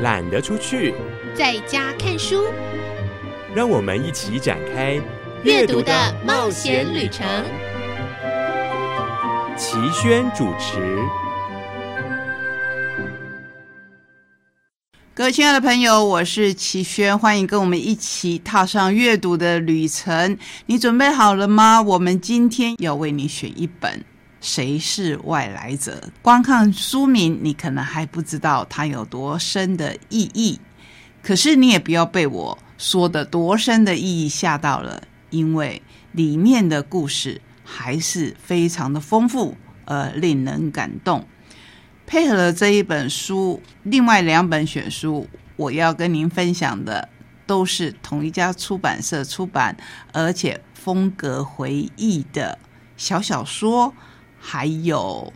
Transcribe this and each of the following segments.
懒得出去，在家看书。让我们一起展开阅读的冒险旅程。齐轩主持。各位亲爱的朋友，我是齐轩，欢迎跟我们一起踏上阅读的旅程。你准备好了吗？我们今天要为你选一本《谁是外来者》。光看书名，你可能还不知道它有多深的意义。可是你也不要被我说的多深的意义吓到了，因为里面的故事还是非常的丰富，而令人感动。配合了这一本书，另外两本选书，我要跟您分享的都是同一家出版社出版，而且风格回忆的小小说，还有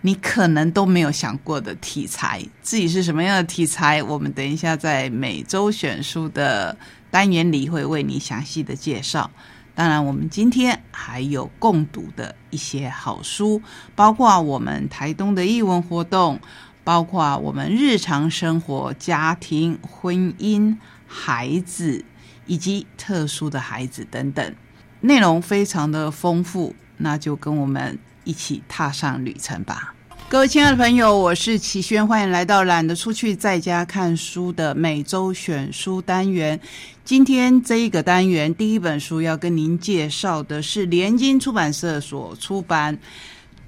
你可能都没有想过的题材。至于是什么样的题材，我们等一下在每周选书的单元里会为你详细的介绍。当然，我们今天还有共读的一些好书，包括我们台东的译文活动，包括我们日常生活、家庭、婚姻、孩子以及特殊的孩子等等，内容非常的丰富。那就跟我们一起踏上旅程吧。各位亲爱的朋友，我是齐轩，欢迎来到懒得出去在家看书的每周选书单元。今天这一个单元，第一本书要跟您介绍的是联经出版社所出版，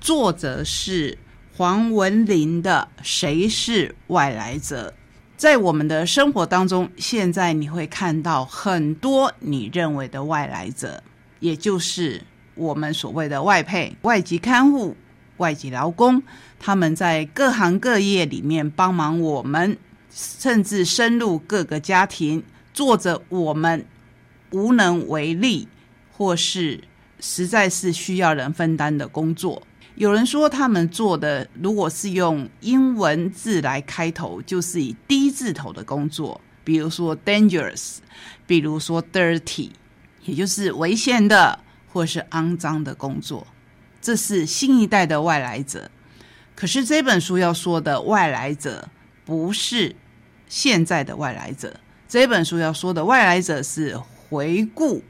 作者是黄文林的《谁是外来者》。在我们的生活当中，现在你会看到很多你认为的外来者，也就是我们所谓的外配、外籍看护。外籍劳工，他们在各行各业里面帮忙我们，甚至深入各个家庭，做着我们无能为力或是实在是需要人分担的工作。有人说，他们做的如果是用英文字来开头，就是以低字头的工作，比如说 dangerous，比如说 dirty，也就是危险的或是肮脏的工作。这是新一代的外来者，可是这本书要说的外来者不是现在的外来者。这本书要说的外来者是回顾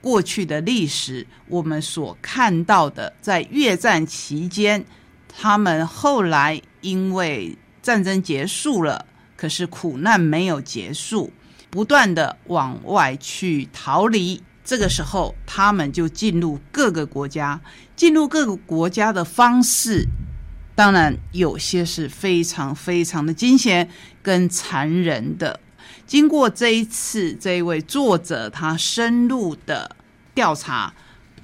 过去的历史，我们所看到的，在越战期间，他们后来因为战争结束了，可是苦难没有结束，不断的往外去逃离。这个时候，他们就进入各个国家。进入各个国家的方式，当然有些是非常非常的惊险跟残忍的。经过这一次这位作者他深入的调查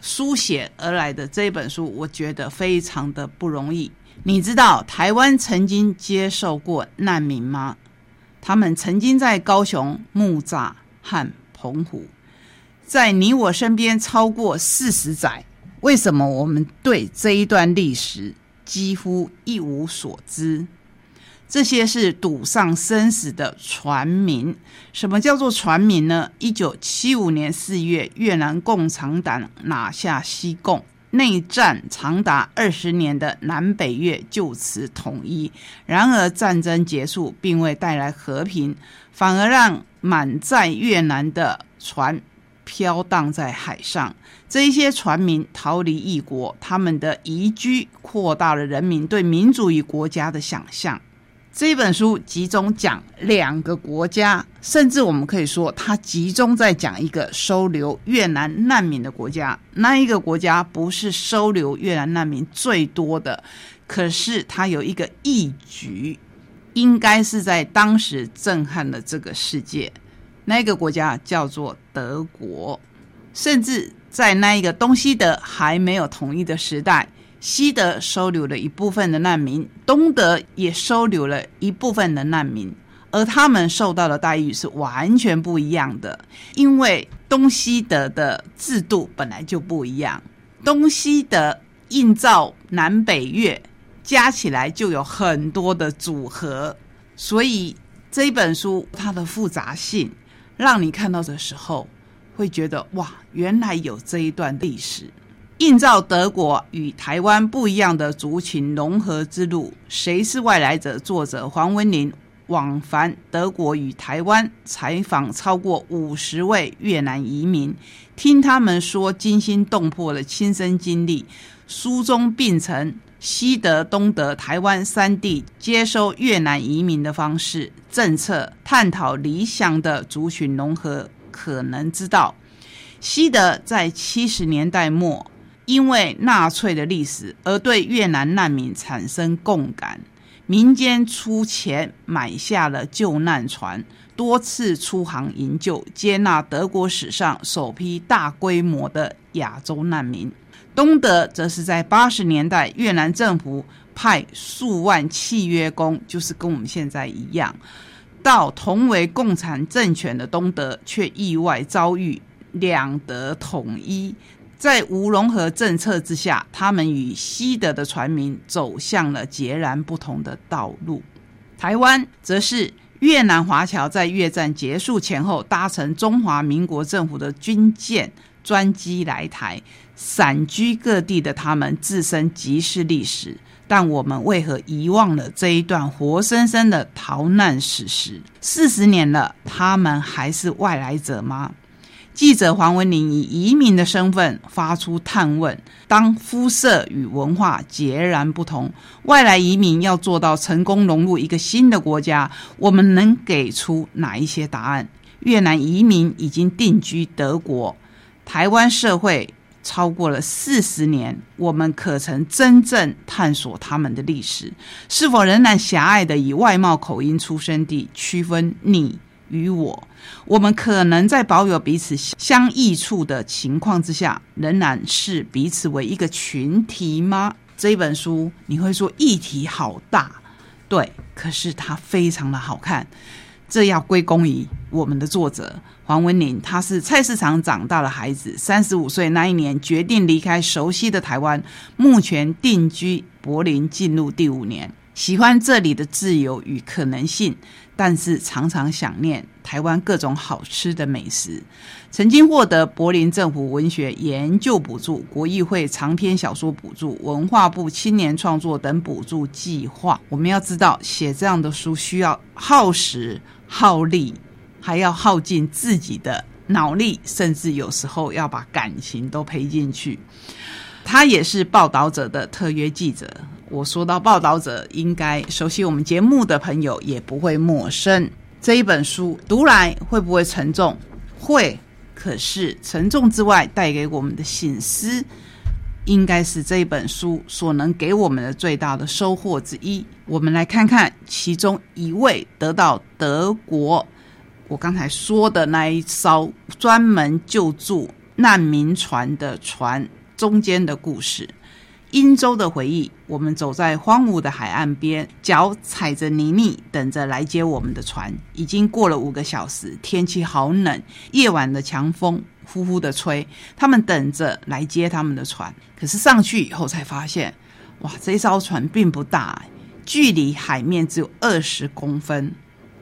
书写而来的这本书，我觉得非常的不容易。你知道台湾曾经接受过难民吗？他们曾经在高雄、木栅和澎湖。在你我身边超过四十载，为什么我们对这一段历史几乎一无所知？这些是赌上生死的船民。什么叫做船民呢？一九七五年四月，越南共产党拿下西贡，内战长达二十年的南北越就此统一。然而，战争结束并未带来和平，反而让满载越南的船。飘荡在海上，这一些船民逃离异国，他们的移居扩大了人民对民主与国家的想象。这本书集中讲两个国家，甚至我们可以说，它集中在讲一个收留越南难民的国家。那一个国家不是收留越南难民最多的，可是它有一个义举，应该是在当时震撼了这个世界。那个国家叫做德国，甚至在那一个东西德还没有统一的时代，西德收留了一部分的难民，东德也收留了一部分的难民，而他们受到的待遇是完全不一样的，因为东西德的制度本来就不一样，东西德映照南北越加起来就有很多的组合，所以这本书它的复杂性。让你看到的时候，会觉得哇，原来有这一段历史，映照德国与台湾不一样的族群融合之路。谁是外来者？作者黄文林，往返德国与台湾，采访超过五十位越南移民，听他们说惊心动魄的亲身经历。书中并称西德、东德、台湾三地接收越南移民的方式、政策，探讨理想的族群融合可能之道。西德在七十年代末，因为纳粹的历史而对越南难民产生共感，民间出钱买下了救难船，多次出航营救，接纳德国史上首批大规模的亚洲难民。东德则是在八十年代，越南政府派数万契约工，就是跟我们现在一样，到同为共产政权的东德，却意外遭遇两德统一。在无融合政策之下，他们与西德的船民走向了截然不同的道路。台湾则是越南华侨在越战结束前后，搭乘中华民国政府的军舰。专机来台，散居各地的他们自身即是历史，但我们为何遗忘了这一段活生生的逃难史实？四十年了，他们还是外来者吗？记者黄文玲以移民的身份发出探问：当肤色与文化截然不同，外来移民要做到成功融入一个新的国家，我们能给出哪一些答案？越南移民已经定居德国。台湾社会超过了四十年，我们可曾真正探索他们的历史？是否仍然狭隘的以外貌、口音、出生地区分你与我？我们可能在保有彼此相异处的情况之下，仍然视彼此为一个群体吗？这一本书你会说议题好大，对，可是它非常的好看。这要归功于我们的作者黄文玲，他是菜市场长大的孩子，三十五岁那一年决定离开熟悉的台湾，目前定居柏林，进入第五年，喜欢这里的自由与可能性。但是常常想念台湾各种好吃的美食。曾经获得柏林政府文学研究补助、国议会长篇小说补助、文化部青年创作等补助计划。我们要知道，写这样的书需要耗时耗力，还要耗尽自己的脑力，甚至有时候要把感情都赔进去。他也是报道者的特约记者。我说到报道者，应该熟悉我们节目的朋友也不会陌生。这一本书读来会不会沉重？会。可是沉重之外，带给我们的醒思，应该是这本书所能给我们的最大的收获之一。我们来看看其中一位得到德国我刚才说的那一艘专门救助难民船的船中间的故事。英州的回忆，我们走在荒芜的海岸边，脚踩着泥泞，等着来接我们的船。已经过了五个小时，天气好冷，夜晚的强风呼呼的吹。他们等着来接他们的船，可是上去以后才发现，哇，这艘船并不大，距离海面只有二十公分。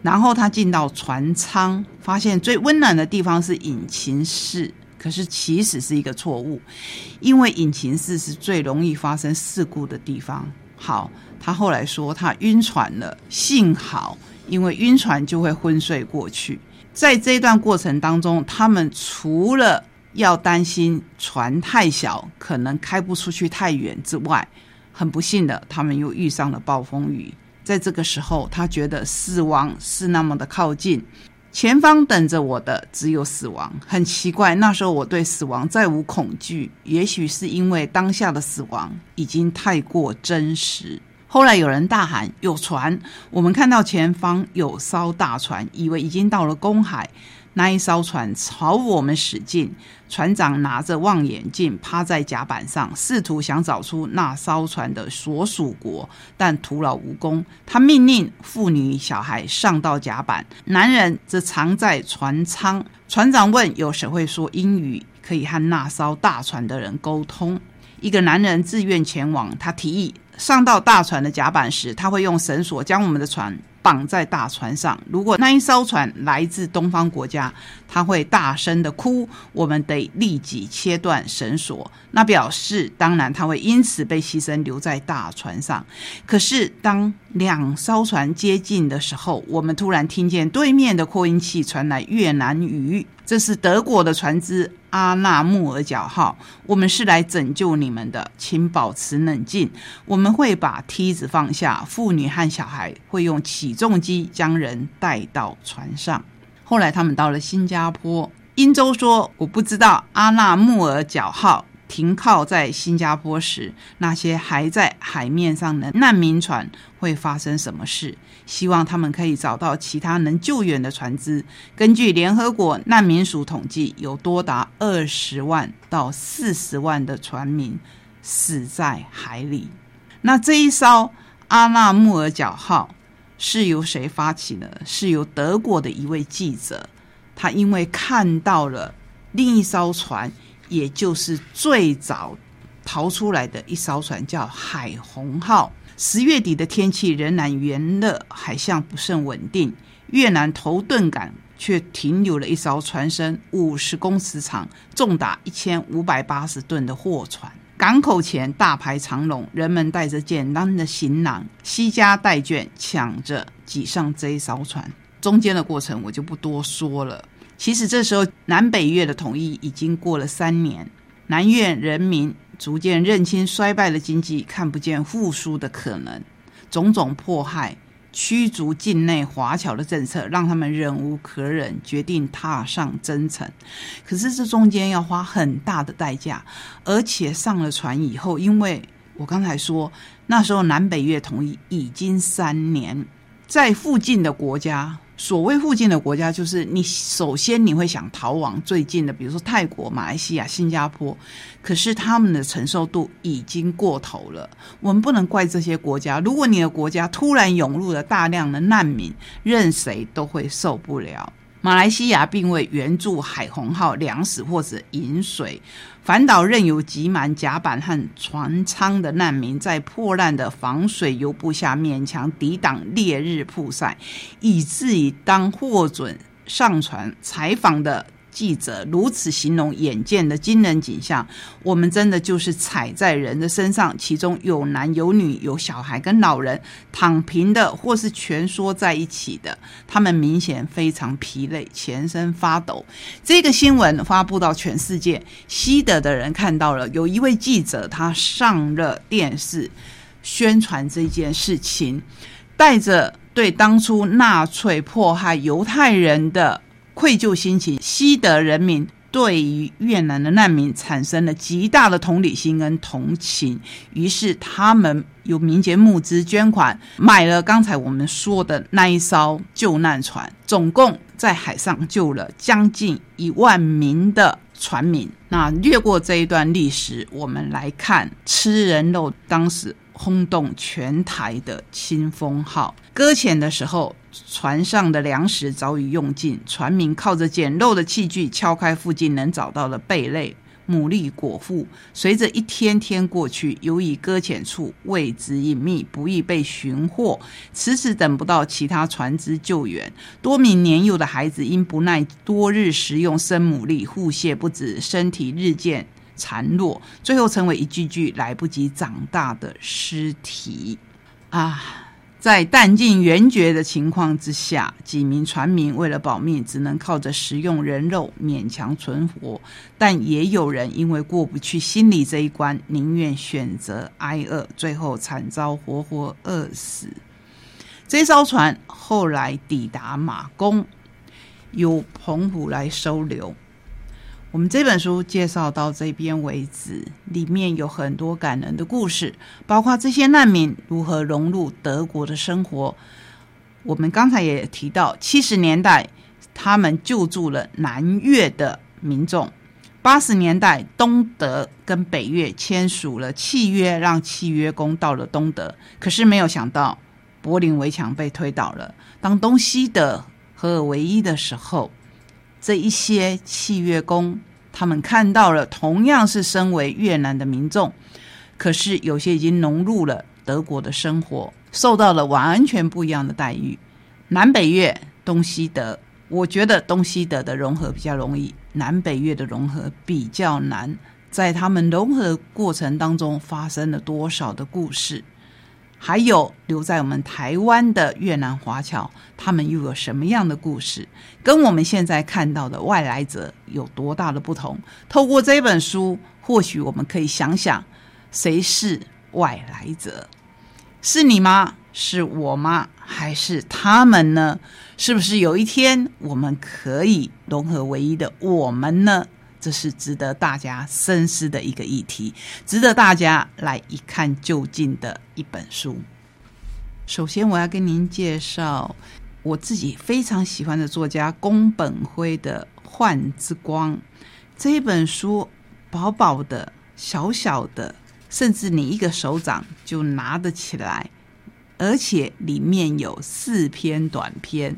然后他进到船舱，发现最温暖的地方是引擎室。可是其实是一个错误，因为引擎室是最容易发生事故的地方。好，他后来说他晕船了，幸好，因为晕船就会昏睡过去。在这一段过程当中，他们除了要担心船太小，可能开不出去太远之外，很不幸的，他们又遇上了暴风雨。在这个时候，他觉得死亡是那么的靠近。前方等着我的只有死亡。很奇怪，那时候我对死亡再无恐惧，也许是因为当下的死亡已经太过真实。后来有人大喊：“有船！”我们看到前方有艘大船，以为已经到了公海。那一艘船朝我们驶近，船长拿着望远镜趴在甲板上，试图想找出那艘船的所属国，但徒劳无功。他命令妇女小孩上到甲板，男人则藏在船舱。船长问：“有谁会说英语，可以和那艘大船的人沟通？”一个男人自愿前往。他提议上到大船的甲板时，他会用绳索将我们的船绑在大船上。如果那一艘船来自东方国家，他会大声的哭，我们得立即切断绳索。那表示，当然他会因此被牺牲，留在大船上。可是，当两艘船接近的时候，我们突然听见对面的扩音器传来越南语，这是德国的船只阿纳穆尔角号。我们是来拯救你们的，请保持冷静。我们会把梯子放下，妇女和小孩会用起重机将人带到船上。后来他们到了新加坡，英州说：“我不知道阿纳穆尔角号。”停靠在新加坡时，那些还在海面上的难民船会发生什么事？希望他们可以找到其他能救援的船只。根据联合国难民署统计，有多达二十万到四十万的船民死在海里。那这一艘阿纳穆尔角号是由谁发起的？是由德国的一位记者，他因为看到了另一艘船。也就是最早逃出来的一艘船叫海虹号。十月底的天气仍然炎热，海象不甚稳定。越南头顿港却停留了一艘船身五十公尺长、重达一千五百八十吨的货船。港口前大排长龙，人们带着简单的行囊，惜家带眷，抢着挤上这一艘船。中间的过程我就不多说了。其实这时候，南北越的统一已经过了三年，南越人民逐渐认清衰败的经济看不见复苏的可能，种种迫害、驱逐境内华侨的政策让他们忍无可忍，决定踏上征程。可是这中间要花很大的代价，而且上了船以后，因为我刚才说那时候南北越统一已经三年，在附近的国家。所谓附近的国家，就是你首先你会想逃往最近的，比如说泰国、马来西亚、新加坡，可是他们的承受度已经过头了。我们不能怪这些国家，如果你的国家突然涌入了大量的难民，任谁都会受不了。马来西亚并未援助海虹号粮食或者饮水，反倒任由挤满甲板和船舱的难民在破烂的防水油布下勉强抵挡烈日曝晒，以至于当获准上船采访的。记者如此形容眼见的惊人景象，我们真的就是踩在人的身上，其中有男有女，有小孩跟老人，躺平的或是蜷缩在一起的，他们明显非常疲累，全身发抖。这个新闻发布到全世界，西德的人看到了，有一位记者他上了电视宣传这件事情，带着对当初纳粹迫害犹太人的。愧疚心情，西德人民对于越南的难民产生了极大的同理心跟同情，于是他们有民间募资捐款，买了刚才我们说的那一艘救难船，总共在海上救了将近一万名的船民。那略过这一段历史，我们来看吃人肉当时轰动全台的清风号搁浅的时候。船上的粮食早已用尽，船民靠着简陋的器具敲开附近能找到的贝类、牡蛎果腹。随着一天天过去，由于搁浅处位置隐秘，不易被寻获，迟迟等不到其他船只救援。多名年幼的孩子因不耐多日食用生牡蛎，腹泻不止，身体日渐孱弱，最后成为一具具来不及长大的尸体。啊！在弹尽援绝的情况之下，几名船民为了保命，只能靠着食用人肉勉强存活。但也有人因为过不去心理这一关，宁愿选择挨饿，最后惨遭活活饿死。这艘船后来抵达马公，由澎湖来收留。我们这本书介绍到这边为止，里面有很多感人的故事，包括这些难民如何融入德国的生活。我们刚才也提到，七十年代他们救助了南越的民众，八十年代东德跟北越签署了契约，让契约工到了东德。可是没有想到，柏林围墙被推倒了。当东西德合二为一的时候。这一些契约工，他们看到了同样是身为越南的民众，可是有些已经融入了德国的生活，受到了完全不一样的待遇。南北越、东西德，我觉得东西德的融合比较容易，南北越的融合比较难。在他们融合过程当中，发生了多少的故事？还有留在我们台湾的越南华侨，他们又有什么样的故事？跟我们现在看到的外来者有多大的不同？透过这本书，或许我们可以想想，谁是外来者？是你吗？是我吗？还是他们呢？是不是有一天我们可以融合唯一的我们呢？这是值得大家深思的一个议题，值得大家来一看究竟的一本书。首先，我要跟您介绍我自己非常喜欢的作家宫本辉的《幻之光》这一本书，薄薄的、小小的，甚至你一个手掌就拿得起来，而且里面有四篇短篇，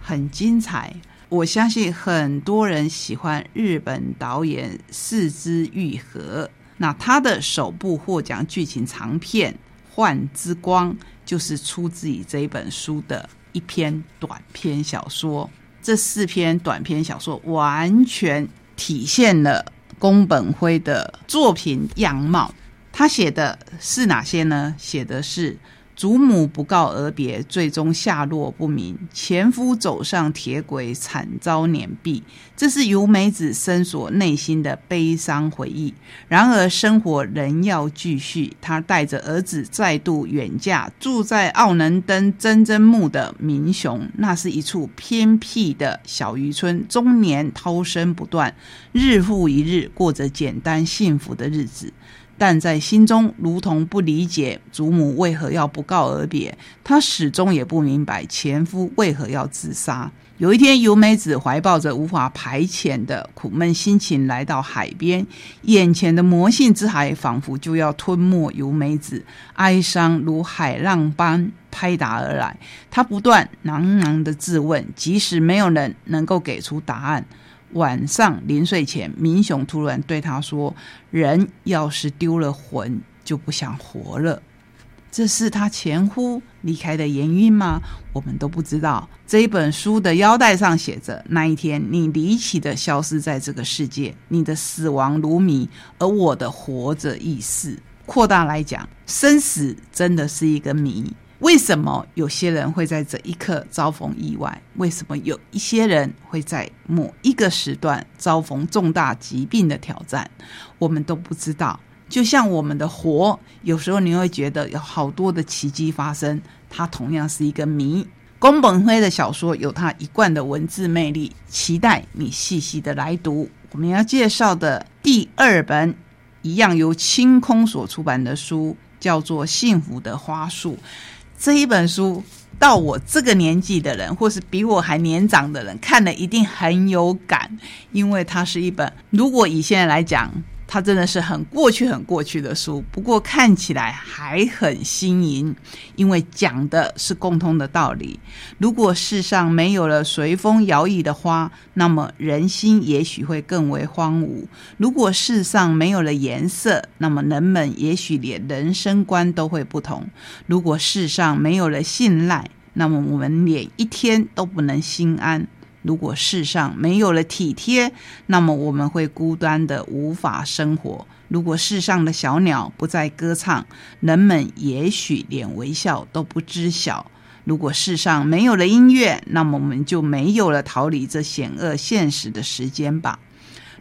很精彩。我相信很多人喜欢日本导演四之愈合，那他的首部获奖剧情长片《幻之光》就是出自于这一本书的一篇短篇小说。这四篇短篇小说完全体现了宫本辉的作品样貌。他写的是哪些呢？写的是。祖母不告而别，最终下落不明；前夫走上铁轨，惨遭碾毙。这是由美子深锁内心的悲伤回忆。然而，生活仍要继续。她带着儿子再度远嫁，住在奥能登真真木的民雄。那是一处偏僻的小渔村，终年涛声不断，日复一日过着简单幸福的日子。但在心中，如同不理解祖母为何要不告而别，他始终也不明白前夫为何要自杀。有一天，由美子怀抱着无法排遣的苦闷心情来到海边，眼前的魔性之海仿佛就要吞没由美子，哀伤如海浪般拍打而来。他不断喃喃的自问，即使没有人能够给出答案。晚上临睡前，明雄突然对他说：“人要是丢了魂，就不想活了。”这是他前夫离开的原因吗？我们都不知道。这一本书的腰带上写着：“那一天，你离奇的消失在这个世界，你的死亡如谜，而我的活着亦是。”扩大来讲，生死真的是一个谜。为什么有些人会在这一刻遭逢意外？为什么有一些人会在某一个时段遭逢重大疾病的挑战？我们都不知道。就像我们的活，有时候你会觉得有好多的奇迹发生，它同样是一个谜。宫本辉的小说有他一贯的文字魅力，期待你细细的来读。我们要介绍的第二本，一样由清空所出版的书，叫做《幸福的花束》。这一本书，到我这个年纪的人，或是比我还年长的人，看了一定很有感，因为它是一本，如果以现在来讲。它真的是很过去、很过去的书，不过看起来还很新颖，因为讲的是共通的道理。如果世上没有了随风摇曳的花，那么人心也许会更为荒芜；如果世上没有了颜色，那么人们也许连人生观都会不同；如果世上没有了信赖，那么我们连一天都不能心安。如果世上没有了体贴，那么我们会孤单的无法生活。如果世上的小鸟不再歌唱，人们也许连微笑都不知晓。如果世上没有了音乐，那么我们就没有了逃离这险恶现实的时间吧。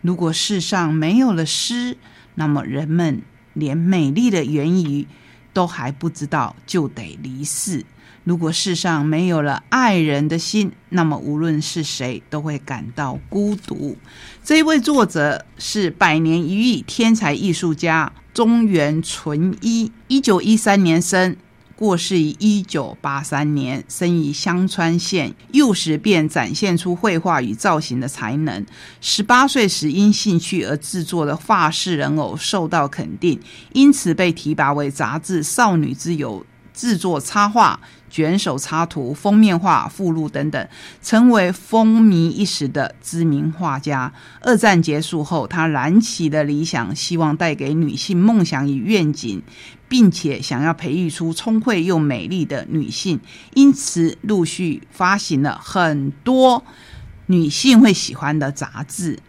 如果世上没有了诗，那么人们连美丽的言语都还不知道，就得离世。如果世上没有了爱人的心，那么无论是谁都会感到孤独。这一位作者是百年一遇天才艺术家中原纯一，一九一三年生，过世于一九八三年，生于香川县。幼时便展现出绘画与造型的才能。十八岁时因兴趣而制作的画室人偶受到肯定，因此被提拔为杂志《少女之友》。制作插画、卷首插图、封面画、附录等等，成为风靡一时的知名画家。二战结束后，他燃起了理想，希望带给女性梦想与愿景，并且想要培育出聪慧又美丽的女性，因此陆续发行了很多女性会喜欢的杂志。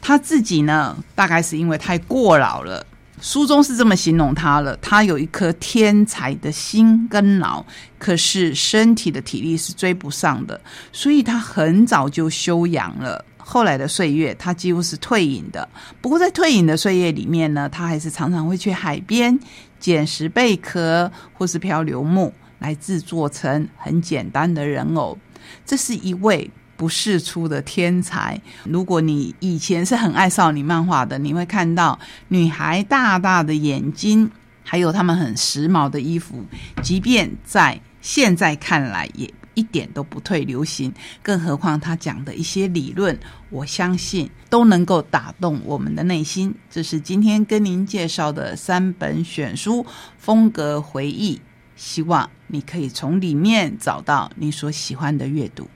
他自己呢，大概是因为太过劳了。书中是这么形容他了：他有一颗天才的心跟脑，可是身体的体力是追不上的，所以他很早就休养了。后来的岁月，他几乎是退隐的。不过在退隐的岁月里面呢，他还是常常会去海边捡拾贝壳或是漂流木，来制作成很简单的人偶。这是一位。不世出的天才。如果你以前是很爱少女漫画的，你会看到女孩大大的眼睛，还有她们很时髦的衣服，即便在现在看来也一点都不退流行。更何况他讲的一些理论，我相信都能够打动我们的内心。这是今天跟您介绍的三本选书风格回忆，希望你可以从里面找到你所喜欢的阅读。